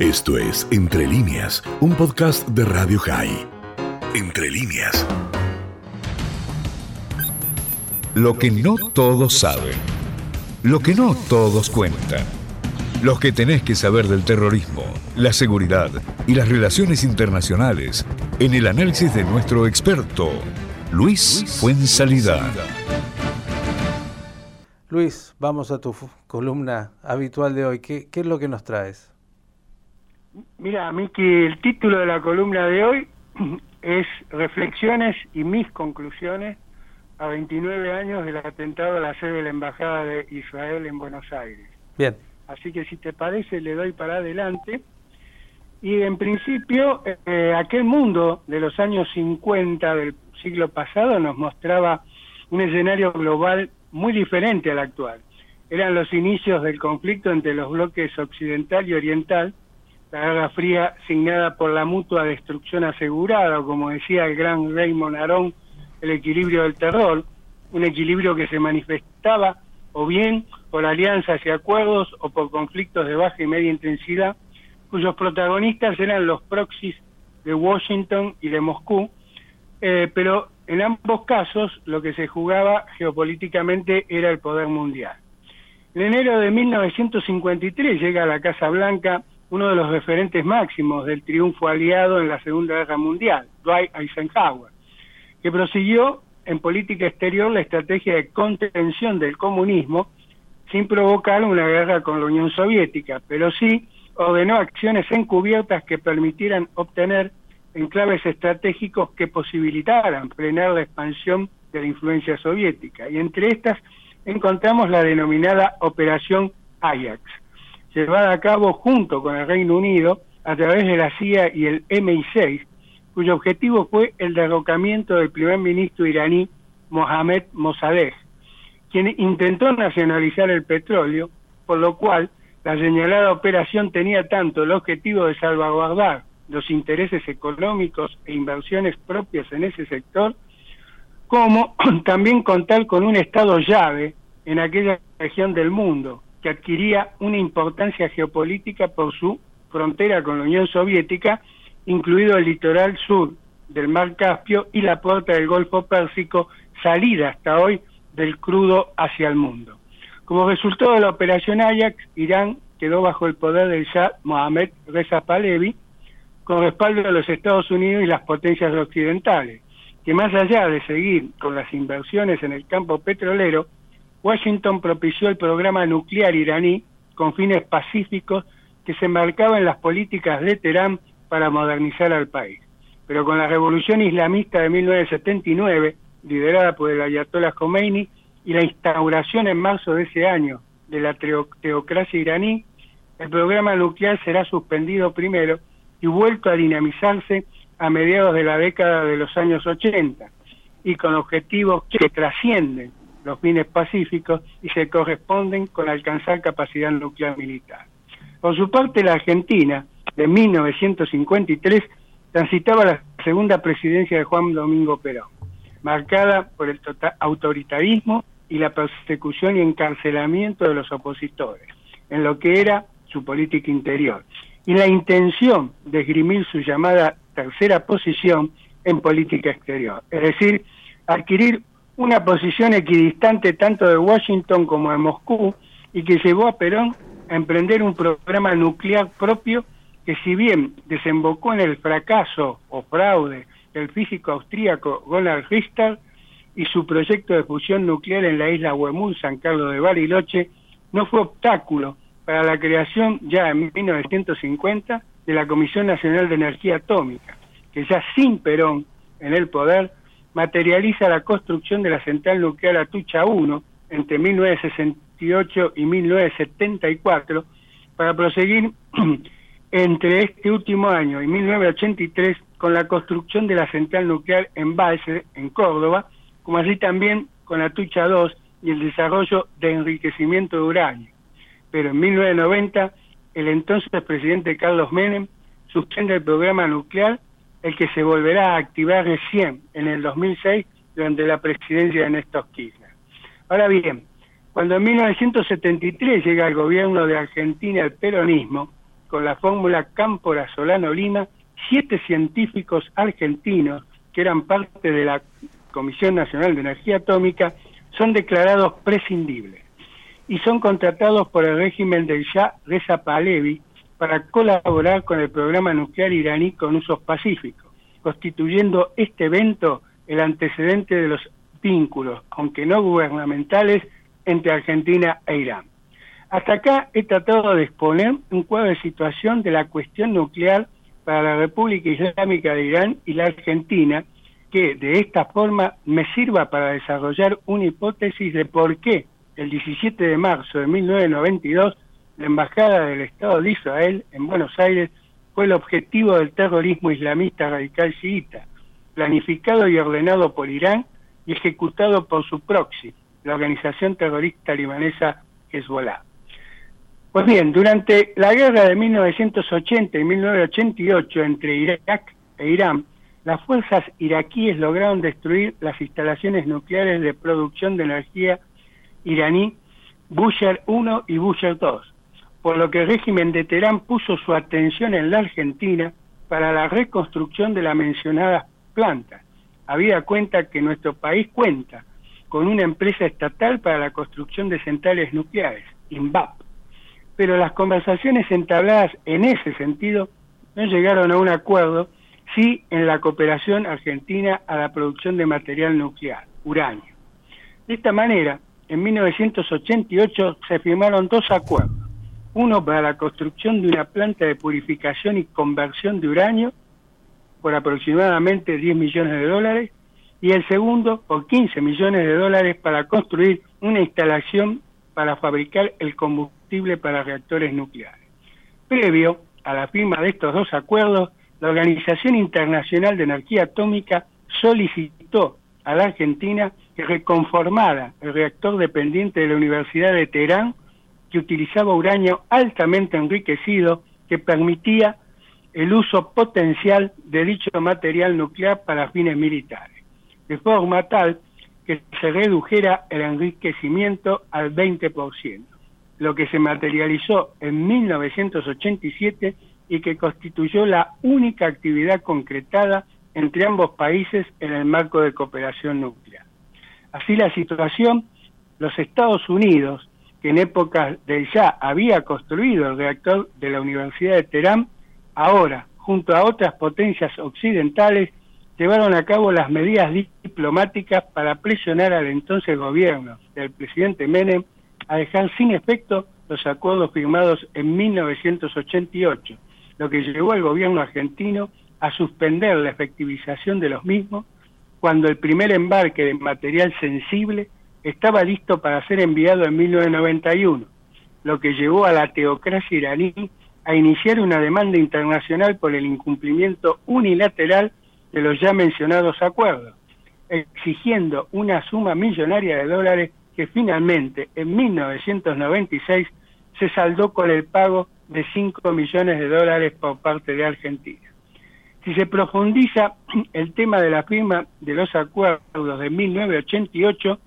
Esto es Entre líneas, un podcast de Radio High. Entre líneas. Lo que no todos saben. Lo que no todos cuentan. Lo que tenés que saber del terrorismo, la seguridad y las relaciones internacionales en el análisis de nuestro experto, Luis Fuensalida. Luis, vamos a tu columna habitual de hoy. ¿Qué, es lo que nos traes? Mira, que el título de la columna de hoy es Reflexiones y mis conclusiones a 29 años del atentado a la sede de la Embajada de Israel en Buenos Aires. Bien. Así que si te parece, le doy para adelante. Y en principio, eh, aquel mundo de los años 50 del siglo pasado nos mostraba un escenario global muy diferente al actual. Eran los inicios del conflicto entre los bloques occidental y oriental, la Guerra Fría signada por la mutua destrucción asegurada, o como decía el gran Raymond Aron, el equilibrio del terror, un equilibrio que se manifestaba o bien por alianzas y acuerdos o por conflictos de baja y media intensidad, cuyos protagonistas eran los proxies de Washington y de Moscú, eh, pero en ambos casos lo que se jugaba geopolíticamente era el poder mundial. En enero de 1953 llega a la Casa Blanca uno de los referentes máximos del triunfo aliado en la Segunda Guerra Mundial, Dwight Eisenhower, que prosiguió en política exterior la estrategia de contención del comunismo sin provocar una guerra con la Unión Soviética, pero sí ordenó acciones encubiertas que permitieran obtener enclaves estratégicos que posibilitaran frenar la expansión de la influencia soviética. Y entre estas encontramos la denominada Operación Ajax, llevada a cabo junto con el Reino Unido a través de la CIA y el MI6, cuyo objetivo fue el derrocamiento del primer ministro iraní Mohamed Mossadegh, quien intentó nacionalizar el petróleo, por lo cual la señalada operación tenía tanto el objetivo de salvaguardar los intereses económicos e inversiones propias en ese sector, como también contar con un Estado llave en aquella región del mundo, que adquiría una importancia geopolítica por su frontera con la Unión Soviética, incluido el litoral sur del Mar Caspio y la puerta del Golfo Pérsico, salida hasta hoy del crudo hacia el mundo. Como resultado de la operación Ajax, Irán quedó bajo el poder del Shah Mohammed Reza Pahlavi, con respaldo de los Estados Unidos y las potencias occidentales, que más allá de seguir con las inversiones en el campo petrolero, Washington propició el programa nuclear iraní con fines pacíficos que se enmarcaba en las políticas de Teherán para modernizar al país. Pero con la revolución islamista de 1979, liderada por el ayatollah Khomeini, y la instauración en marzo de ese año de la teocracia iraní, el programa nuclear será suspendido primero y vuelto a dinamizarse a mediados de la década de los años 80 y con objetivos que trascienden los fines pacíficos y se corresponden con alcanzar capacidad nuclear militar. Por su parte, la Argentina, de 1953, transitaba la segunda presidencia de Juan Domingo Perón, marcada por el total autoritarismo y la persecución y encarcelamiento de los opositores, en lo que era su política interior, y la intención de esgrimir su llamada tercera posición en política exterior, es decir, adquirir una posición equidistante tanto de Washington como de Moscú y que llevó a Perón a emprender un programa nuclear propio que si bien desembocó en el fracaso o fraude del físico austríaco Ronald Richter y su proyecto de fusión nuclear en la isla Huemul, San Carlos de Bariloche, no fue obstáculo para la creación ya en 1950 de la Comisión Nacional de Energía Atómica, que ya sin Perón en el poder materializa la construcción de la central nuclear Atucha 1 entre 1968 y 1974 para proseguir entre este último año y 1983 con la construcción de la central nuclear en Valse, en Córdoba, como así también con Atucha 2 y el desarrollo de enriquecimiento de uranio. Pero en 1990 el entonces presidente Carlos Menem suspende el programa nuclear, el que se volverá a activar recién en el 2006 durante la presidencia de Néstor Kirchner. Ahora bien, cuando en 1973 llega al gobierno de Argentina el peronismo, con la fórmula Cámpora Solano Lima, siete científicos argentinos que eran parte de la Comisión Nacional de Energía Atómica son declarados prescindibles y son contratados por el régimen del Shah Reza Pahlavi para colaborar con el programa nuclear iraní con usos pacíficos, constituyendo este evento el antecedente de los vínculos, aunque no gubernamentales, entre Argentina e Irán. Hasta acá he tratado de exponer un cuadro de situación de la cuestión nuclear para la República Islámica de Irán y la Argentina, que de esta forma me sirva para desarrollar una hipótesis de por qué el 17 de marzo de 1992 la Embajada del Estado de Israel en Buenos Aires fue el objetivo del terrorismo islamista radical chiita, planificado y ordenado por Irán y ejecutado por su proxy, la organización terrorista libanesa Hezbollah. Pues bien, durante la guerra de 1980 y 1988 entre Irak e Irán, las fuerzas iraquíes lograron destruir las instalaciones nucleares de producción de energía iraní Bushehr 1 y Bushehr 2, por lo que el régimen de Teherán puso su atención en la Argentina para la reconstrucción de la mencionada planta. Había cuenta que nuestro país cuenta con una empresa estatal para la construcción de centrales nucleares, INVAP, pero las conversaciones entabladas en ese sentido no llegaron a un acuerdo sí en la cooperación argentina a la producción de material nuclear, uranio. De esta manera, en 1988 se firmaron dos acuerdos, uno para la construcción de una planta de purificación y conversión de uranio por aproximadamente 10 millones de dólares y el segundo por 15 millones de dólares para construir una instalación para fabricar el combustible para reactores nucleares. Previo a la firma de estos dos acuerdos, la Organización Internacional de Energía Atómica solicitó a la Argentina que reconformara el reactor dependiente de la Universidad de Teherán que utilizaba uranio altamente enriquecido que permitía el uso potencial de dicho material nuclear para fines militares, de forma tal que se redujera el enriquecimiento al 20%, lo que se materializó en 1987 y que constituyó la única actividad concretada entre ambos países en el marco de cooperación nuclear. Así la situación, los Estados Unidos, que en épocas del ya había construido el reactor de la Universidad de Teherán, ahora, junto a otras potencias occidentales, llevaron a cabo las medidas diplomáticas para presionar al entonces gobierno del presidente Menem a dejar sin efecto los acuerdos firmados en 1988 lo que llevó al gobierno argentino a suspender la efectivización de los mismos cuando el primer embarque de material sensible estaba listo para ser enviado en 1991, lo que llevó a la teocracia iraní a iniciar una demanda internacional por el incumplimiento unilateral de los ya mencionados acuerdos, exigiendo una suma millonaria de dólares que finalmente en 1996 se saldó con el pago de 5 millones de dólares por parte de Argentina. Si se profundiza el tema de la firma de los acuerdos de 1988,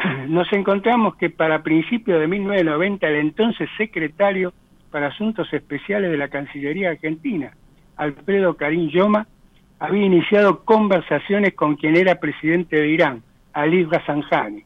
nos encontramos que para principios de 1990 el entonces secretario para Asuntos Especiales de la Cancillería Argentina, Alfredo Karim Yoma, había iniciado conversaciones con quien era presidente de Irán, Ali Razanjani,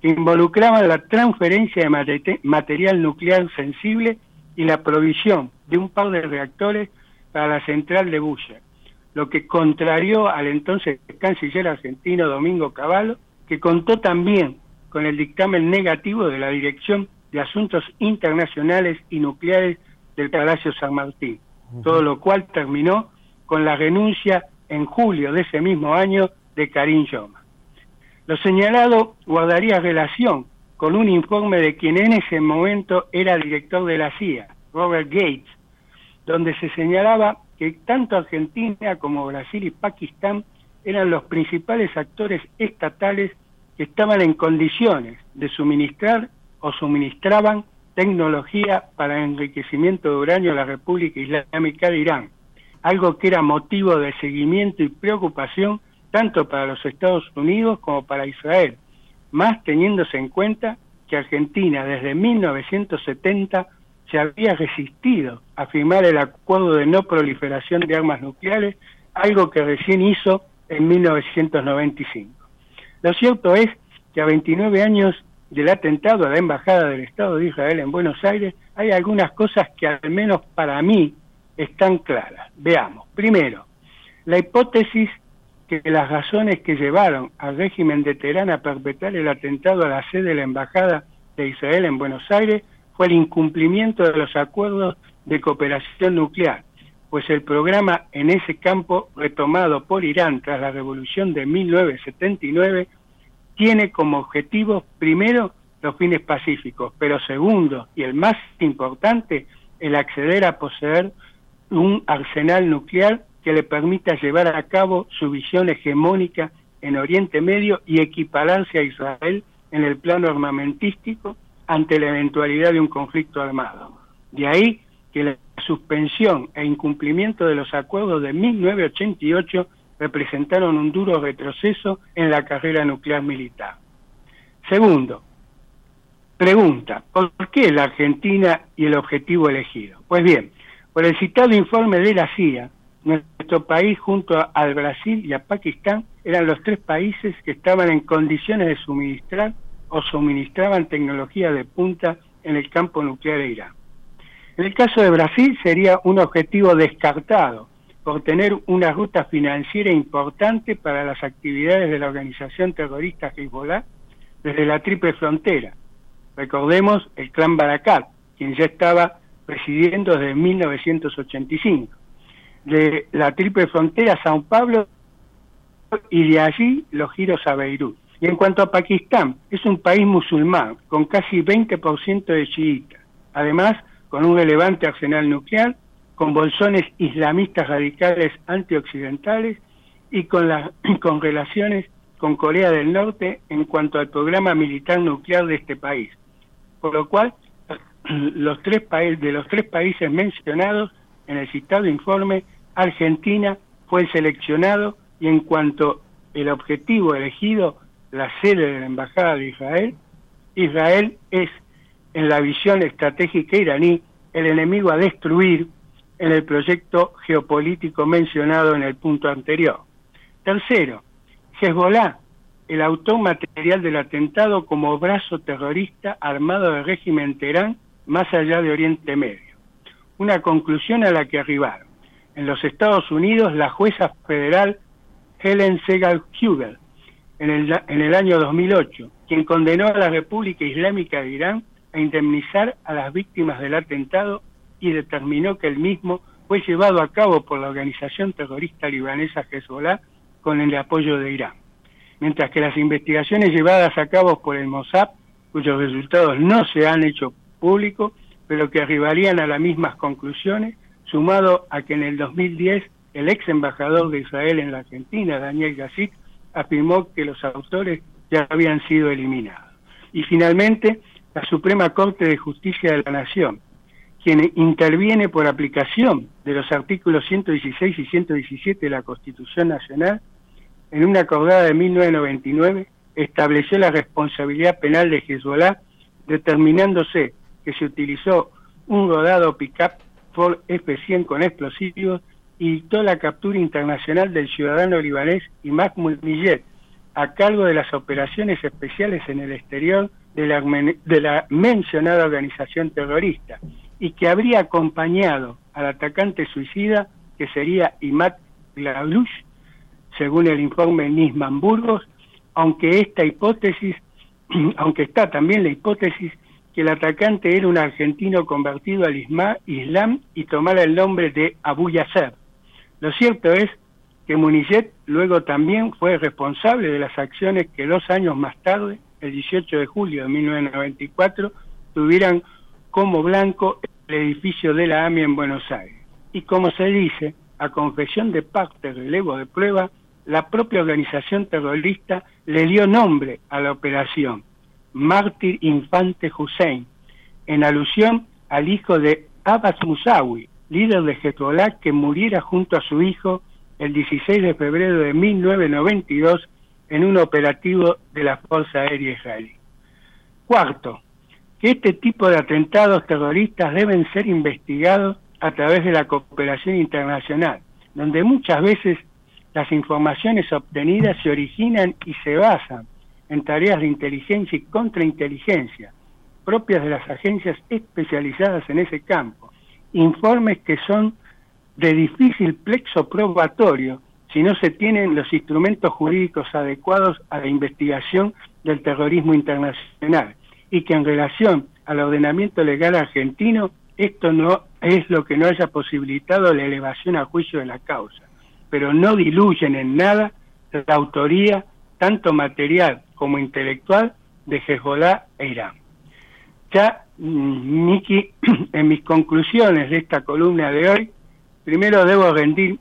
que involucraban la transferencia de material nuclear sensible y la provisión de un par de reactores para la central de Busher, lo que contrarió al entonces canciller argentino Domingo Cavallo, que contó también con el dictamen negativo de la Dirección de Asuntos Internacionales y Nucleares del Palacio San Martín, todo lo cual terminó con la renuncia en julio de ese mismo año de Karim Yoma. Lo señalado guardaría relación con un informe de quien en ese momento era director de la CIA, Robert Gates, donde se señalaba que tanto Argentina como Brasil y Pakistán eran los principales actores estatales estaban en condiciones de suministrar o suministraban tecnología para enriquecimiento de uranio a la República Islámica de Irán, algo que era motivo de seguimiento y preocupación tanto para los Estados Unidos como para Israel, más teniéndose en cuenta que Argentina desde 1970 se había resistido a firmar el acuerdo de no proliferación de armas nucleares, algo que recién hizo en 1995. Lo cierto es que a 29 años del atentado a la Embajada del Estado de Israel en Buenos Aires, hay algunas cosas que al menos para mí están claras. Veamos. Primero, la hipótesis que las razones que llevaron al régimen de Teherán a perpetrar el atentado a la sede de la Embajada de Israel en Buenos Aires fue el incumplimiento de los acuerdos de cooperación nuclear, pues el programa en ese campo retomado por Irán tras la revolución de 1979 tiene como objetivo primero los fines pacíficos, pero segundo y el más importante, el acceder a poseer un arsenal nuclear que le permita llevar a cabo su visión hegemónica en Oriente Medio y equipararse a Israel en el plano armamentístico ante la eventualidad de un conflicto armado. De ahí que la suspensión e incumplimiento de los acuerdos de 1988 representaron un duro retroceso en la carrera nuclear militar. Segundo, pregunta, ¿por qué la Argentina y el objetivo elegido? Pues bien, por el citado informe de la CIA, nuestro país junto al Brasil y a Pakistán eran los tres países que estaban en condiciones de suministrar o suministraban tecnología de punta en el campo nuclear de Irán. En el caso de Brasil sería un objetivo descartado por tener una ruta financiera importante para las actividades de la organización terrorista Hezbollah desde la triple frontera. Recordemos el clan Barakat, quien ya estaba presidiendo desde 1985. De la triple frontera a Sao Pablo y de allí los giros a Beirut. Y en cuanto a Pakistán, es un país musulmán con casi 20% de chiitas, además con un relevante arsenal nuclear con bolsones islamistas radicales antioccidentales y con, la, con relaciones con Corea del Norte en cuanto al programa militar nuclear de este país. Por lo cual, los tres países, de los tres países mencionados en el citado informe, Argentina fue seleccionado y en cuanto el objetivo elegido, la sede de la Embajada de Israel, Israel es, en la visión estratégica iraní, el enemigo a destruir en el proyecto geopolítico mencionado en el punto anterior. Tercero, Hezbollah, el autor material del atentado como brazo terrorista armado del régimen Teherán más allá de Oriente Medio. Una conclusión a la que arribaron. En los Estados Unidos, la jueza federal Helen Segal Hugel, en el, en el año 2008, quien condenó a la República Islámica de Irán a indemnizar a las víctimas del atentado y determinó que el mismo fue llevado a cabo por la organización terrorista libanesa Hezbollah con el apoyo de Irán. Mientras que las investigaciones llevadas a cabo por el Mossad, cuyos resultados no se han hecho públicos, pero que arribarían a las mismas conclusiones, sumado a que en el 2010 el ex embajador de Israel en la Argentina, Daniel Gassit, afirmó que los autores ya habían sido eliminados. Y finalmente, la Suprema Corte de Justicia de la Nación, quien interviene por aplicación de los artículos 116 y 117 de la Constitución Nacional, en una acordada de 1999 estableció la responsabilidad penal de Hezbollah, determinándose que se utilizó un rodado pickup Ford F-100 con explosivos y dictó la captura internacional del ciudadano libanés Mahmoud Millet a cargo de las operaciones especiales en el exterior de la, de la mencionada organización terrorista y que habría acompañado al atacante suicida que sería Imad Glavlush, según el informe Nisman Burgos, aunque esta hipótesis, aunque está también la hipótesis que el atacante era un argentino convertido al Islam y tomara el nombre de Abu Yasser. Lo cierto es que Munillet luego también fue responsable de las acciones que dos años más tarde, el 18 de julio de 1994, tuvieran como blanco el edificio de la AMI en Buenos Aires. Y como se dice, a confesión de parte relevo de prueba, la propia organización terrorista le dio nombre a la operación, Mártir Infante Hussein, en alusión al hijo de Abbas Musawi, líder de Hezbollah que muriera junto a su hijo el 16 de febrero de 1992 en un operativo de la Fuerza Aérea Israelí. Cuarto, que este tipo de atentados terroristas deben ser investigados a través de la cooperación internacional, donde muchas veces las informaciones obtenidas se originan y se basan en tareas de inteligencia y contrainteligencia propias de las agencias especializadas en ese campo, informes que son de difícil plexo probatorio si no se tienen los instrumentos jurídicos adecuados a la investigación del terrorismo internacional y que en relación al ordenamiento legal argentino esto no es lo que no haya posibilitado la elevación a juicio de la causa, pero no diluyen en nada la autoría tanto material como intelectual de Hezbollah e Irán. Ya, mm, Miki, en mis conclusiones de esta columna de hoy, primero debo rendir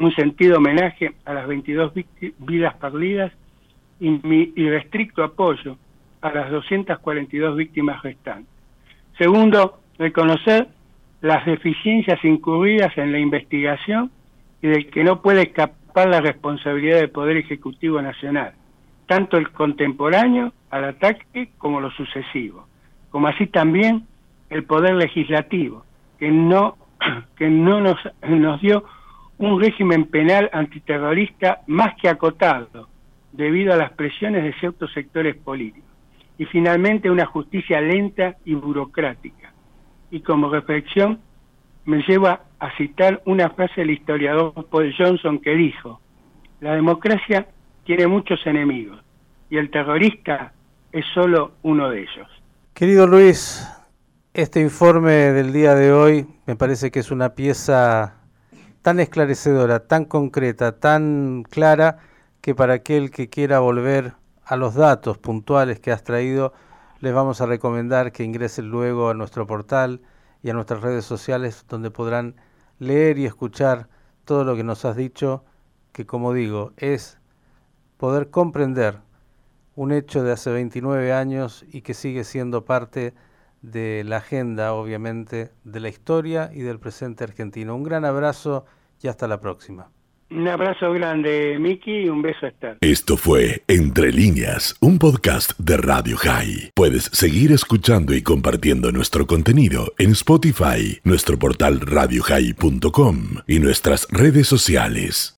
un sentido homenaje a las 22 vidas perdidas y mi irrestricto apoyo a las 242 víctimas restantes. Segundo, reconocer las deficiencias incurridas en la investigación y del que no puede escapar la responsabilidad del Poder Ejecutivo Nacional, tanto el contemporáneo al ataque como lo sucesivo, como así también el Poder Legislativo, que no, que no nos, nos dio un régimen penal antiterrorista más que acotado, debido a las presiones de ciertos sectores políticos. Y finalmente una justicia lenta y burocrática, y como reflexión me lleva a citar una frase del historiador Paul Johnson que dijo, la democracia tiene muchos enemigos y el terrorista es solo uno de ellos. Querido Luis, este informe del día de hoy me parece que es una pieza tan esclarecedora, tan concreta, tan clara, que para aquel que quiera volver a los datos puntuales que has traído, les vamos a recomendar que ingresen luego a nuestro portal y a nuestras redes sociales donde podrán leer y escuchar todo lo que nos has dicho, que como digo, es poder comprender un hecho de hace 29 años y que sigue siendo parte de la agenda, obviamente, de la historia y del presente argentino. Un gran abrazo y hasta la próxima. Un abrazo grande, Miki, y un beso a estar. Esto fue Entre líneas, un podcast de Radio High. Puedes seguir escuchando y compartiendo nuestro contenido en Spotify, nuestro portal radiohigh.com y nuestras redes sociales.